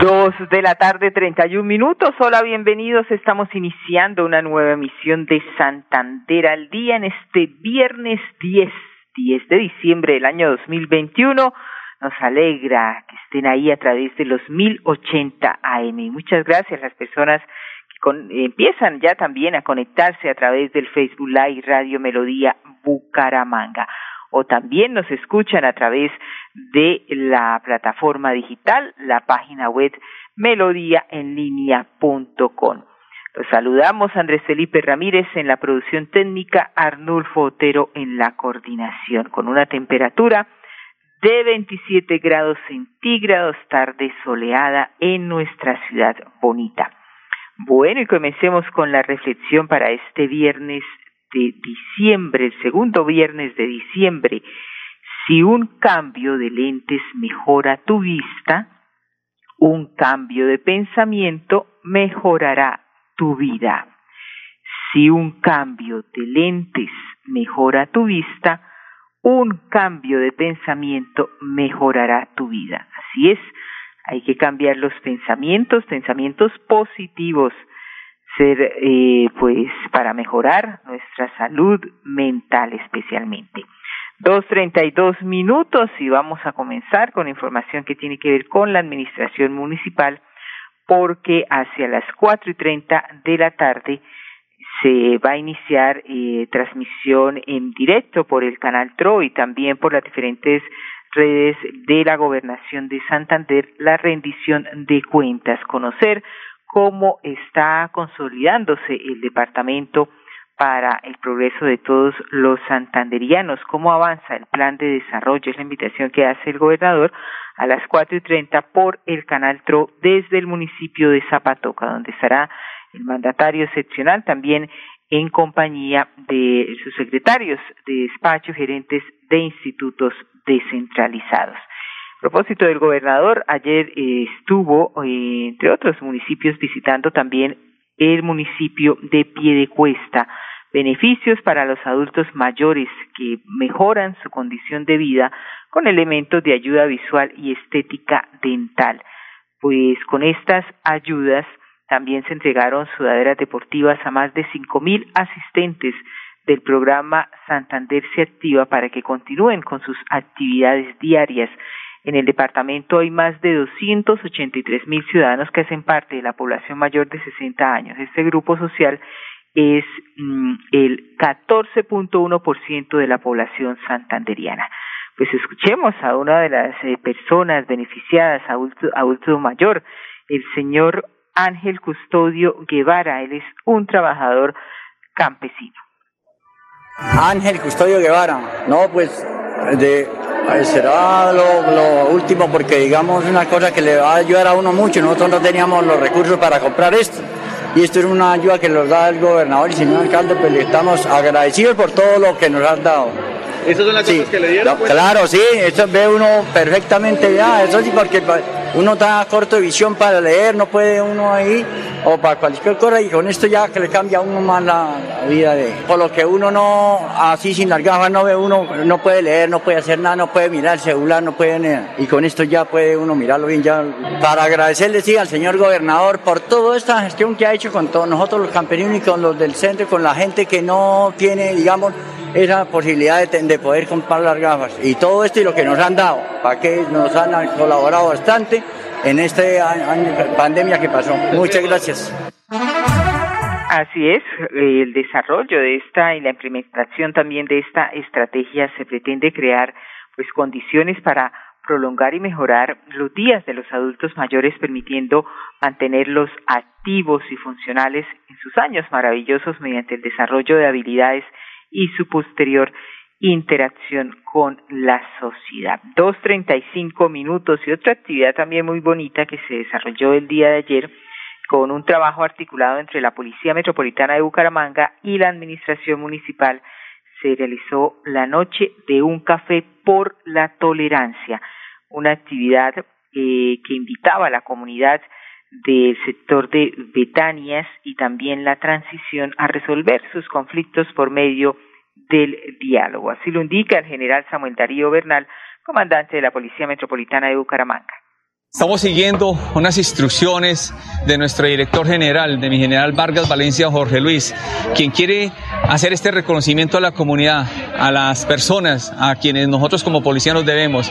Dos de la tarde, treinta y un minutos. Hola, bienvenidos. Estamos iniciando una nueva emisión de Santander al día en este viernes 10, 10 de diciembre del año 2021. Nos alegra que estén ahí a través de los 1080 AM. Muchas gracias a las personas que con, empiezan ya también a conectarse a través del Facebook Live Radio Melodía Bucaramanga o también nos escuchan a través de la plataforma digital, la página web melodíaenlínea.com. Los saludamos Andrés Felipe Ramírez en la producción técnica, Arnulfo Otero en la coordinación, con una temperatura de 27 grados centígrados, tarde soleada en nuestra ciudad bonita. Bueno, y comencemos con la reflexión para este viernes de diciembre, el segundo viernes de diciembre, si un cambio de lentes mejora tu vista, un cambio de pensamiento mejorará tu vida. Si un cambio de lentes mejora tu vista, un cambio de pensamiento mejorará tu vida. Así es, hay que cambiar los pensamientos, pensamientos positivos, ser eh, pues para mejorar nuestra salud mental especialmente. Dos treinta y dos minutos y vamos a comenzar con información que tiene que ver con la administración municipal porque hacia las cuatro y treinta de la tarde se va a iniciar eh, transmisión en directo por el canal TRO y también por las diferentes redes de la gobernación de Santander la rendición de cuentas, conocer cómo está consolidándose el departamento para el progreso de todos los santanderianos, cómo avanza el plan de desarrollo, es la invitación que hace el gobernador a las cuatro y treinta por el canal TRO desde el municipio de Zapatoca, donde estará el mandatario excepcional también en compañía de sus secretarios de despacho, gerentes de institutos descentralizados. Propósito del gobernador, ayer estuvo, entre otros municipios, visitando también el municipio de Piedecuesta. Beneficios para los adultos mayores que mejoran su condición de vida con elementos de ayuda visual y estética dental. Pues con estas ayudas también se entregaron sudaderas deportivas a más de cinco mil asistentes del programa Santander se activa para que continúen con sus actividades diarias en el departamento hay más de 283 mil ciudadanos que hacen parte de la población mayor de 60 años. Este grupo social es mm, el 14.1% de la población santanderiana. Pues escuchemos a una de las eh, personas beneficiadas, adulto, adulto mayor, el señor Ángel Custodio Guevara. Él es un trabajador campesino. Ángel Custodio Guevara. No, pues de será lo, último porque digamos una cosa que le va a ayudar a uno mucho. Nosotros no teníamos los recursos para comprar esto. Y esto es una ayuda que nos da el gobernador y señor alcalde, pues le estamos agradecidos por todo lo que nos han dado. ¿Esas son las cosas que le dieron? Pues? Claro, sí, eso ve uno perfectamente ya, eso sí, porque uno está corto de visión para leer, no puede uno ahí, o para cualquier cosa, y con esto ya que le cambia a uno más la, vida de... Por lo que uno no, así sin las gafas no ve uno, no puede leer, no puede hacer nada, no puede mirar el celular, no puede... Y con esto ya puede uno mirarlo bien, ya... Para agradecerle, sí, al señor gobernador por toda esta gestión que ha hecho con todos nosotros los campesinos y con los del centro, con la gente que no tiene, digamos, esa posibilidad de, de, poder comprar las gafas. Y todo esto y lo que nos han dado, para que nos han colaborado bastante en esta pandemia que pasó. Muchas gracias. Así es, el desarrollo de esta y la implementación también de esta estrategia se pretende crear pues condiciones para prolongar y mejorar los días de los adultos mayores permitiendo mantenerlos activos y funcionales en sus años maravillosos mediante el desarrollo de habilidades y su posterior interacción con la sociedad. Dos treinta y cinco minutos y otra actividad también muy bonita que se desarrolló el día de ayer con un trabajo articulado entre la Policía Metropolitana de Bucaramanga y la Administración Municipal se realizó la noche de un café por la tolerancia, una actividad eh, que invitaba a la comunidad del sector de Betanias y también la transición a resolver sus conflictos por medio del diálogo. Así lo indica el general Samuel Darío Bernal, comandante de la Policía Metropolitana de Bucaramanga. Estamos siguiendo unas instrucciones de nuestro director general, de mi general Vargas Valencia Jorge Luis, quien quiere hacer este reconocimiento a la comunidad, a las personas a quienes nosotros como policía nos debemos.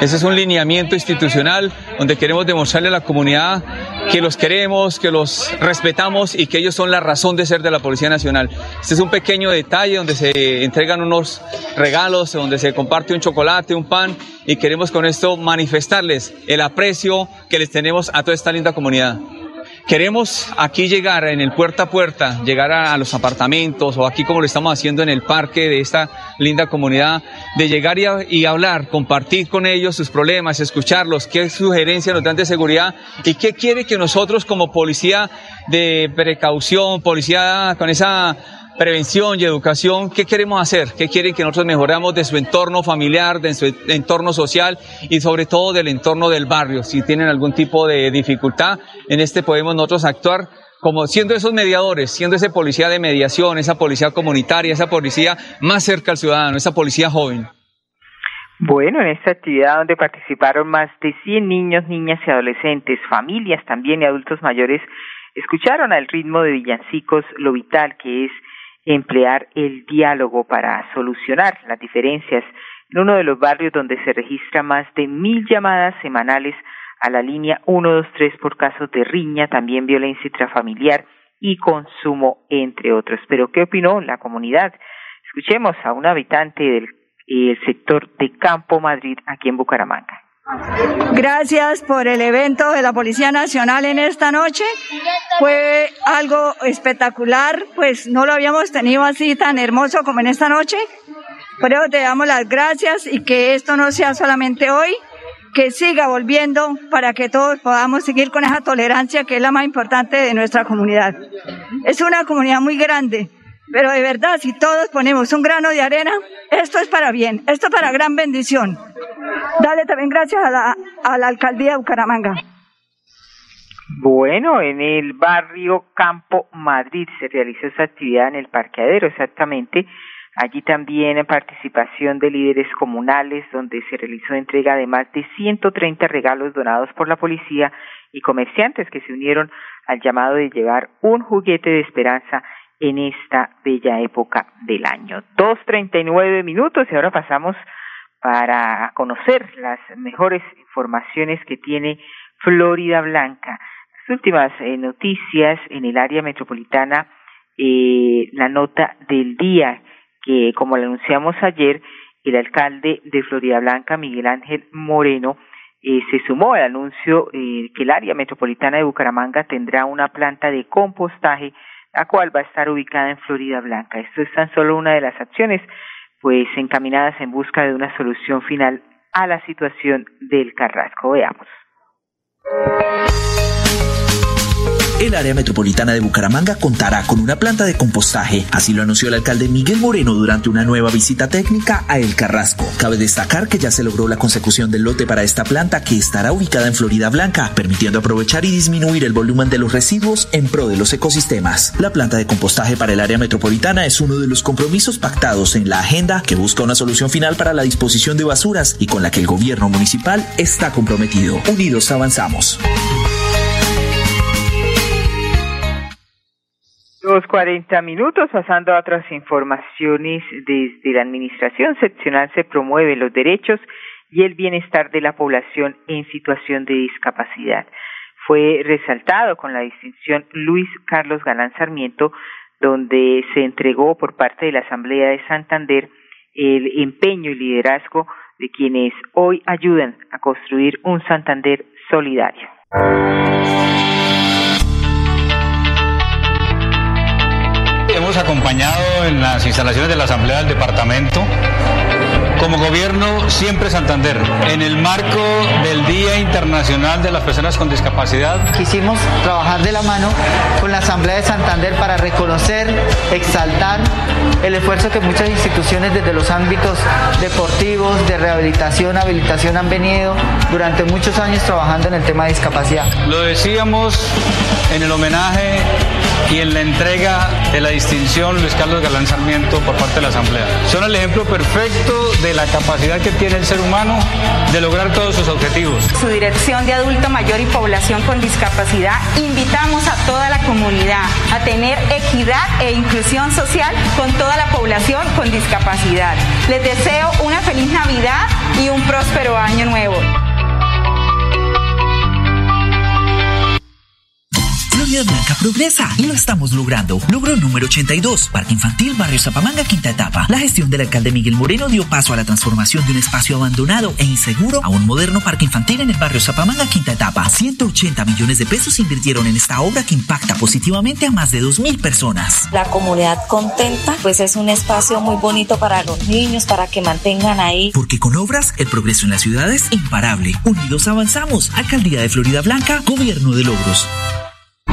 Ese es un lineamiento institucional donde queremos demostrarle a la comunidad que los queremos, que los respetamos y que ellos son la razón de ser de la Policía Nacional. Este es un pequeño detalle donde se entregan unos regalos, donde se comparte un chocolate, un pan y queremos con esto manifestarles el aprecio que les tenemos a toda esta linda comunidad. Queremos aquí llegar en el puerta a puerta, llegar a, los apartamentos o aquí como lo estamos haciendo en el parque de esta linda comunidad, de llegar y, hablar, compartir con ellos sus problemas, escucharlos, qué sugerencias nos dan de seguridad y qué quiere que nosotros como policía de precaución, policía con esa prevención y educación, ¿qué queremos hacer? ¿Qué quieren que nosotros mejoramos de su entorno familiar, de su entorno social y sobre todo del entorno del barrio? Si tienen algún tipo de dificultad, en este podemos nosotros actuar como siendo esos mediadores, siendo ese policía de mediación, esa policía comunitaria, esa policía más cerca al ciudadano, esa policía joven. Bueno, en esta actividad donde participaron más de 100 niños, niñas y adolescentes, familias también y adultos mayores, escucharon al ritmo de villancicos lo vital que es emplear el diálogo para solucionar las diferencias en uno de los barrios donde se registra más de mil llamadas semanales a la línea 123 por casos de riña, también violencia intrafamiliar y consumo, entre otros. Pero, ¿qué opinó la comunidad? Escuchemos a un habitante del sector de Campo Madrid, aquí en Bucaramanga. Gracias por el evento de la Policía Nacional en esta noche. Fue algo espectacular, pues no lo habíamos tenido así tan hermoso como en esta noche. Por eso te damos las gracias y que esto no sea solamente hoy, que siga volviendo para que todos podamos seguir con esa tolerancia que es la más importante de nuestra comunidad. Es una comunidad muy grande, pero de verdad, si todos ponemos un grano de arena, esto es para bien, esto es para gran bendición. Dale también gracias a la, a la alcaldía de Bucaramanga. Bueno, en el barrio Campo Madrid se realizó esa actividad en el parqueadero, exactamente. Allí también en participación de líderes comunales, donde se realizó entrega de más de 130 regalos donados por la policía y comerciantes que se unieron al llamado de llevar un juguete de esperanza en esta bella época del año. Dos treinta y nueve minutos y ahora pasamos para conocer las mejores informaciones que tiene Florida Blanca. Las últimas eh, noticias en el área metropolitana, eh, la nota del día que, como le anunciamos ayer, el alcalde de Florida Blanca, Miguel Ángel Moreno, eh, se sumó al anuncio eh, que el área metropolitana de Bucaramanga tendrá una planta de compostaje la cual va a estar ubicada en Florida Blanca. Esto es tan solo una de las acciones, pues encaminadas en busca de una solución final a la situación del Carrasco. Veamos. El área metropolitana de Bucaramanga contará con una planta de compostaje, así lo anunció el alcalde Miguel Moreno durante una nueva visita técnica a El Carrasco. Cabe destacar que ya se logró la consecución del lote para esta planta que estará ubicada en Florida Blanca, permitiendo aprovechar y disminuir el volumen de los residuos en pro de los ecosistemas. La planta de compostaje para el área metropolitana es uno de los compromisos pactados en la agenda que busca una solución final para la disposición de basuras y con la que el gobierno municipal está comprometido. Unidos avanzamos. Dos cuarenta minutos, pasando a otras informaciones desde la Administración Seccional se promueve los derechos y el bienestar de la población en situación de discapacidad. Fue resaltado con la distinción Luis Carlos Galán Sarmiento, donde se entregó por parte de la Asamblea de Santander el empeño y liderazgo de quienes hoy ayudan a construir un Santander solidario. Acompañado en las instalaciones de la Asamblea del Departamento como gobierno siempre Santander, en el marco del Día Internacional de las Personas con Discapacidad. Quisimos trabajar de la mano con la Asamblea de Santander para reconocer, exaltar el esfuerzo que muchas instituciones desde los ámbitos deportivos, de rehabilitación, habilitación han venido durante muchos años trabajando en el tema de discapacidad. Lo decíamos en el homenaje y en la entrega de la distinción Luis Carlos Galán Sarmiento por parte de la Asamblea. Son el ejemplo perfecto de la capacidad que tiene el ser humano de lograr todos sus objetivos. Su dirección de adulto mayor y población con discapacidad, invitamos a toda la comunidad a tener equidad e inclusión social con toda la población con discapacidad. Les deseo una feliz Navidad y un próspero año nuevo. Blanca progresa y lo estamos logrando. Logro número 82, Parque Infantil Barrio Zapamanga, quinta etapa. La gestión del alcalde Miguel Moreno dio paso a la transformación de un espacio abandonado e inseguro a un moderno parque infantil en el barrio Zapamanga, quinta etapa. 180 millones de pesos invirtieron en esta obra que impacta positivamente a más de 2.000 personas. La comunidad contenta, pues es un espacio muy bonito para los niños, para que mantengan ahí. Porque con obras, el progreso en la ciudad es imparable. Unidos avanzamos. Alcaldía de Florida Blanca, Gobierno de Logros.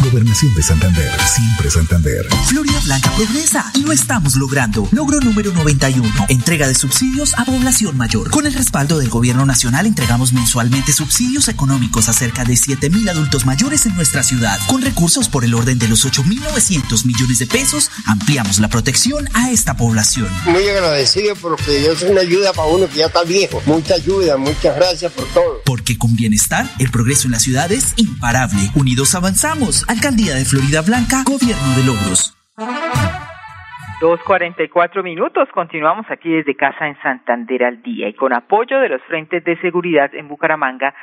Gobernación de Santander, siempre Santander. Florida Blanca progresa y lo estamos logrando. Logro número 91, entrega de subsidios a población mayor. Con el respaldo del gobierno nacional entregamos mensualmente subsidios económicos a cerca de 7.000 adultos mayores en nuestra ciudad. Con recursos por el orden de los 8.900 millones de pesos, ampliamos la protección a esta población. Muy agradecido porque es una ayuda para uno que ya está viejo. Mucha ayuda, muchas gracias por todo. Porque con bienestar, el progreso en la ciudad es imparable. Unidos avanzamos. Alcaldía de Florida Blanca, Gobierno de y cuatro minutos. Continuamos aquí desde casa en Santander al día y con apoyo de los frentes de seguridad en Bucaramanga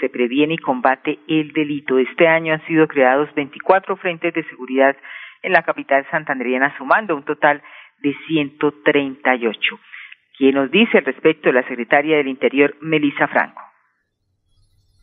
se previene y combate el delito. Este año han sido creados 24 frentes de seguridad en la capital santanderiana, sumando un total de 138. ¿Quién nos dice al respecto? La secretaria del Interior, Melisa Franco.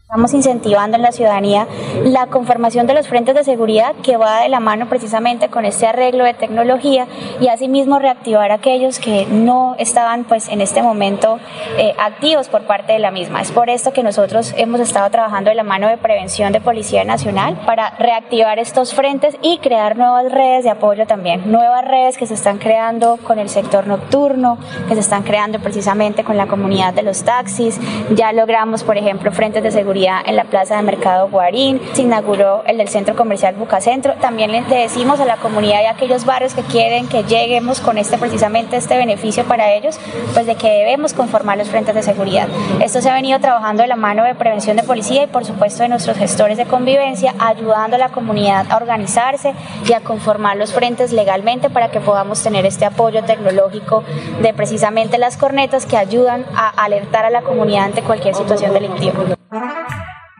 Estamos incentivando en la ciudadanía la conformación de los frentes de seguridad que va de la mano precisamente con este arreglo de tecnología y asimismo reactivar a aquellos que no estaban pues en este momento eh, activos por parte de la misma. Es por esto que nosotros hemos estado trabajando de la mano de prevención de Policía Nacional para reactivar estos frentes y crear nuevas redes de apoyo también, nuevas redes que se están creando con el sector nocturno, que se están creando precisamente con la comunidad de los taxis. Ya logramos, por ejemplo, frentes de seguridad seguridad en la plaza de Mercado Guarín, se inauguró el del Centro Comercial Bucacentro. También le decimos a la comunidad y a aquellos barrios que quieren que lleguemos con este precisamente este beneficio para ellos, pues de que debemos conformar los frentes de seguridad. Esto se ha venido trabajando de la mano de prevención de policía y por supuesto de nuestros gestores de convivencia, ayudando a la comunidad a organizarse y a conformar los frentes legalmente para que podamos tener este apoyo tecnológico de precisamente las cornetas que ayudan a alertar a la comunidad ante cualquier situación delictiva.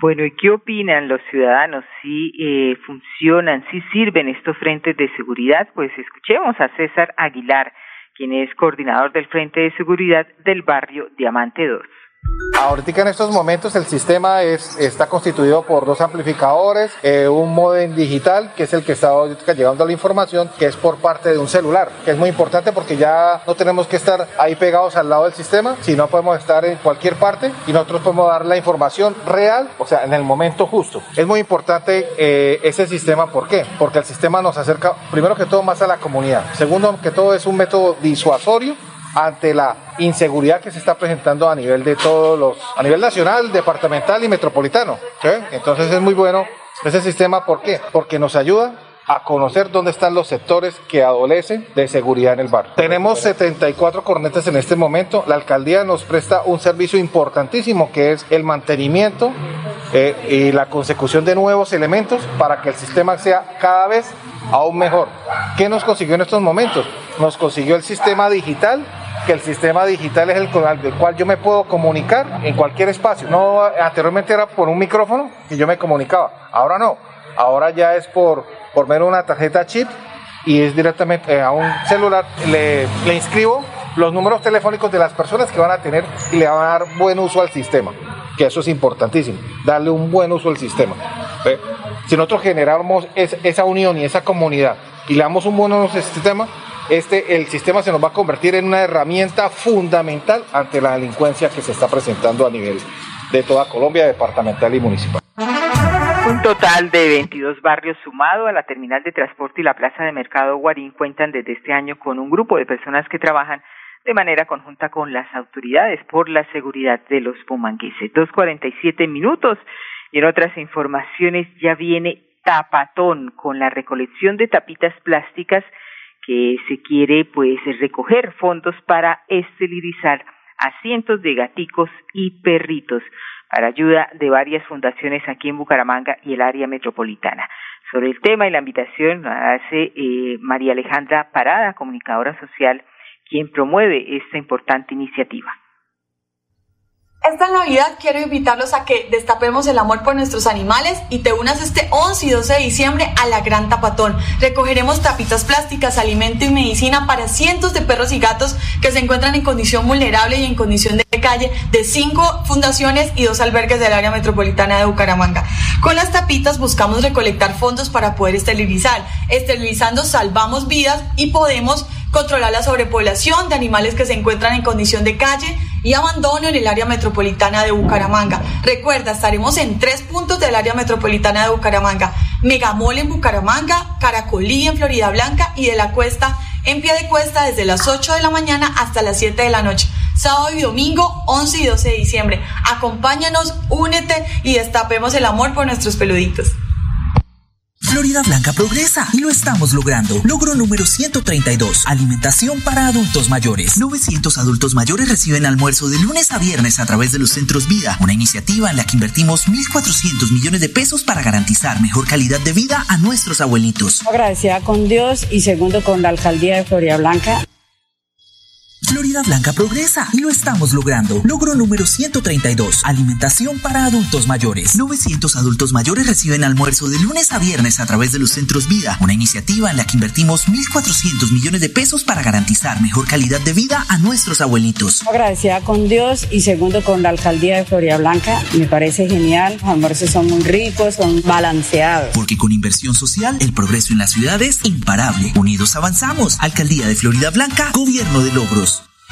Bueno, ¿y qué opinan los ciudadanos? ¿Si eh, funcionan, si sirven estos frentes de seguridad? Pues escuchemos a César Aguilar, quien es coordinador del Frente de Seguridad del barrio Diamante 2. Ahorita en estos momentos el sistema es, está constituido por dos amplificadores, eh, un modem digital, que es el que está llegando la información, que es por parte de un celular, que es muy importante porque ya no tenemos que estar ahí pegados al lado del sistema, sino podemos estar en cualquier parte y nosotros podemos dar la información real, o sea, en el momento justo. Es muy importante eh, ese sistema, ¿por qué? Porque el sistema nos acerca, primero que todo, más a la comunidad. Segundo que todo, es un método disuasorio ante la inseguridad que se está presentando a nivel de todos los, a nivel nacional, departamental y metropolitano. Entonces es muy bueno ese sistema, ¿por qué? Porque nos ayuda a conocer dónde están los sectores que adolecen de seguridad en el barrio. Tenemos 74 cornetas en este momento. La alcaldía nos presta un servicio importantísimo que es el mantenimiento eh, y la consecución de nuevos elementos para que el sistema sea cada vez aún mejor. ¿Qué nos consiguió en estos momentos? Nos consiguió el sistema digital que el sistema digital es el con el cual yo me puedo comunicar en cualquier espacio. No, anteriormente era por un micrófono y yo me comunicaba. Ahora no. Ahora ya es por, por menos una tarjeta chip y es directamente eh, a un celular. Le, le inscribo los números telefónicos de las personas que van a tener y le van a dar buen uso al sistema. Que eso es importantísimo, darle un buen uso al sistema. Si nosotros generamos esa unión y esa comunidad y le damos un buen uso al sistema, este, el sistema se nos va a convertir en una herramienta fundamental ante la delincuencia que se está presentando a nivel de toda Colombia, departamental y municipal. Un total de 22 barrios sumado a la terminal de transporte y la plaza de mercado Guarín cuentan desde este año con un grupo de personas que trabajan de manera conjunta con las autoridades por la seguridad de los pumangueses. Dos cuarenta y siete minutos y en otras informaciones ya viene Tapatón con la recolección de tapitas plásticas que se quiere pues recoger fondos para esterilizar a cientos de gaticos y perritos para ayuda de varias fundaciones aquí en Bucaramanga y el área metropolitana. Sobre el tema y la invitación hace eh, María Alejandra Parada, comunicadora social, quien promueve esta importante iniciativa. Esta Navidad quiero invitarlos a que destapemos el amor por nuestros animales y te unas este 11 y 12 de diciembre a la Gran Tapatón. Recogeremos tapitas plásticas, alimento y medicina para cientos de perros y gatos que se encuentran en condición vulnerable y en condición de calle de cinco fundaciones y dos albergues del área metropolitana de Bucaramanga. Con las tapitas buscamos recolectar fondos para poder esterilizar. Esterilizando salvamos vidas y podemos controlar la sobrepoblación de animales que se encuentran en condición de calle y abandono en el área metropolitana de Bucaramanga. Recuerda, estaremos en tres puntos del área metropolitana de Bucaramanga. Megamol en Bucaramanga, Caracolí en Florida Blanca y de la Cuesta en pie de cuesta desde las 8 de la mañana hasta las 7 de la noche. Sábado y domingo, 11 y 12 de diciembre. Acompáñanos, únete y destapemos el amor por nuestros peluditos. Florida Blanca progresa y lo estamos logrando. Logro número 132. Alimentación para adultos mayores. 900 adultos mayores reciben almuerzo de lunes a viernes a través de los centros Vida, una iniciativa en la que invertimos 1.400 millones de pesos para garantizar mejor calidad de vida a nuestros abuelitos. Agradecida con Dios y segundo con la alcaldía de Florida Blanca. Florida Blanca progresa y lo estamos logrando. Logro número 132. Alimentación para adultos mayores. 900 adultos mayores reciben almuerzo de lunes a viernes a través de los centros Vida, una iniciativa en la que invertimos 1.400 millones de pesos para garantizar mejor calidad de vida a nuestros abuelitos. Agradecida con Dios y segundo con la alcaldía de Florida Blanca. Me parece genial. Los almuerzos son muy ricos, son balanceados. Porque con inversión social, el progreso en la ciudad es imparable. Unidos avanzamos. Alcaldía de Florida Blanca, Gobierno de Logros.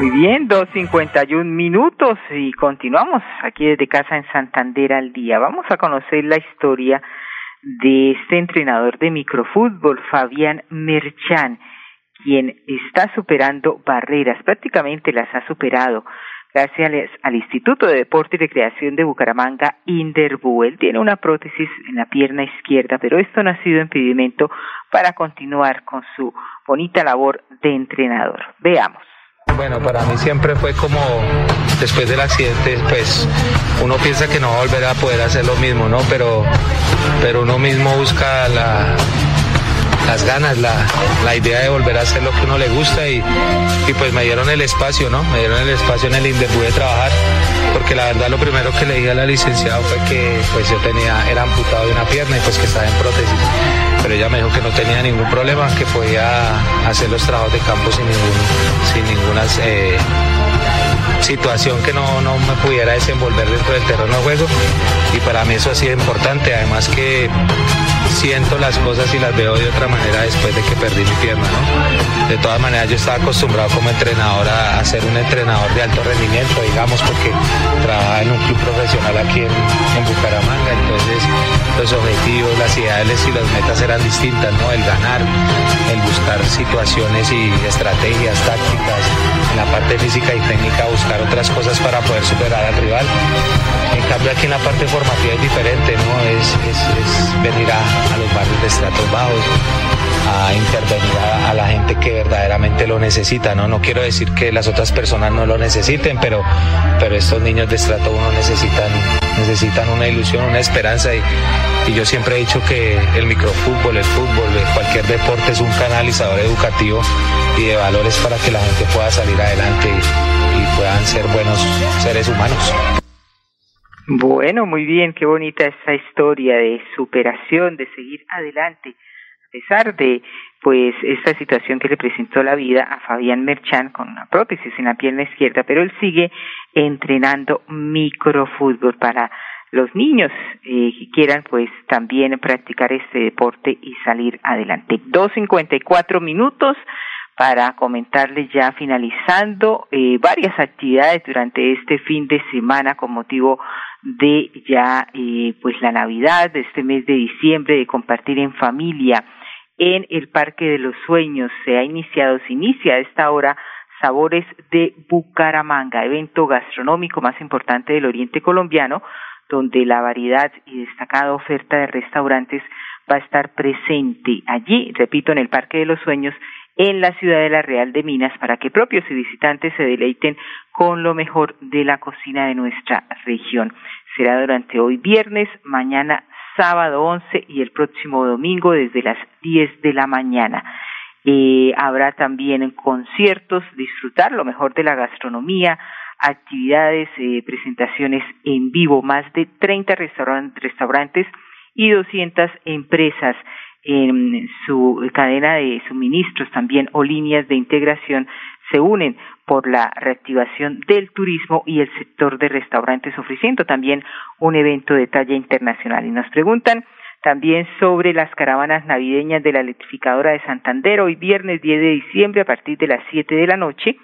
Muy bien, dos cincuenta y un minutos y continuamos aquí desde casa en Santander al día. Vamos a conocer la historia de este entrenador de microfútbol, Fabián Merchan, quien está superando barreras, prácticamente las ha superado gracias al Instituto de Deporte y Recreación de Bucaramanga, Inderbu. Él tiene una prótesis en la pierna izquierda, pero esto no ha sido impedimento para continuar con su bonita labor de entrenador. Veamos. Bueno, para mí siempre fue como después del accidente, pues uno piensa que no va a volver a poder hacer lo mismo, ¿no? Pero, pero uno mismo busca la, las ganas, la, la, idea de volver a hacer lo que uno le gusta y, y, pues me dieron el espacio, ¿no? Me dieron el espacio en el INDE, pude trabajar, porque la verdad lo primero que le dije a la licenciada fue que pues yo tenía, era amputado de una pierna y pues que estaba en prótesis. Pero ella me dijo que no tenía ningún problema, que podía hacer los trabajos de campo sin, ningún, sin ninguna eh, situación que no, no me pudiera desenvolver dentro del terreno de juego. Y para mí eso ha sido importante, además que siento las cosas y las veo de otra manera después de que perdí mi pierna. De todas maneras yo estaba acostumbrado como entrenador a, ser un entrenador de alto rendimiento, digamos, porque trabajaba en un club profesional aquí en, Bucaramanga, entonces los objetivos, las ideales y las metas eran distintas, ¿no? El ganar, el buscar situaciones y estrategias tácticas, parte física y técnica buscar otras cosas para poder superar al rival. En cambio aquí en la parte formativa es diferente, ¿no? Es, es, venir a, los barrios de estratos bajos, a intervenir a, la gente que verdaderamente lo necesita, ¿no? No quiero decir que las otras personas no lo necesiten, pero, pero estos niños de estrato 1 necesitan, necesitan una ilusión, una esperanza y, y yo siempre he dicho que el microfútbol, el fútbol, cualquier deporte es un canalizador educativo y de valores para que la gente pueda salir adelante y, y puedan ser buenos seres humanos. Bueno, muy bien, qué bonita esta historia de superación, de seguir adelante, a pesar de pues esta situación que le presentó la vida a Fabián Merchan con una prótesis en la pierna izquierda, pero él sigue entrenando microfútbol para los niños eh, que quieran pues también practicar este deporte y salir adelante. Dos cincuenta y cuatro minutos para comentarles ya finalizando eh, varias actividades durante este fin de semana con motivo de ya eh, pues la Navidad, de este mes de diciembre, de compartir en familia en el Parque de los Sueños. Se ha iniciado, se inicia a esta hora Sabores de Bucaramanga, evento gastronómico más importante del Oriente colombiano, donde la variedad y destacada oferta de restaurantes va a estar presente allí, repito, en el Parque de los Sueños, en la ciudad de la Real de Minas, para que propios y visitantes se deleiten con lo mejor de la cocina de nuestra región. Será durante hoy viernes, mañana sábado 11 y el próximo domingo desde las 10 de la mañana. Eh, habrá también conciertos, disfrutar lo mejor de la gastronomía, actividades, eh, presentaciones en vivo, más de 30 restauran restaurantes y 200 empresas en su cadena de suministros también o líneas de integración se unen por la reactivación del turismo y el sector de restaurantes ofreciendo también un evento de talla internacional. Y nos preguntan también sobre las caravanas navideñas de la electrificadora de Santander hoy viernes 10 de diciembre a partir de las 7 de la noche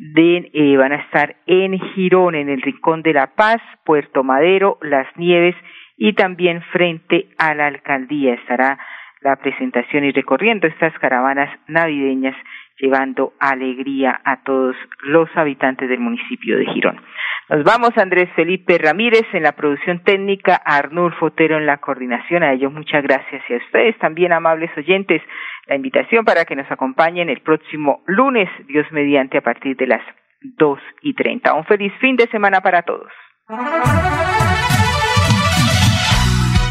eh, van a estar en Girón, en el Rincón de la Paz, Puerto Madero, Las Nieves y también frente a la alcaldía estará la presentación y recorriendo estas caravanas navideñas llevando alegría a todos los habitantes del municipio de Girón. Nos vamos Andrés Felipe Ramírez en la producción técnica, Arnulfo Otero en la coordinación. A ellos muchas gracias y a ustedes también, amables oyentes, la invitación para que nos acompañen el próximo lunes, Dios mediante, a partir de las dos y treinta. Un feliz fin de semana para todos.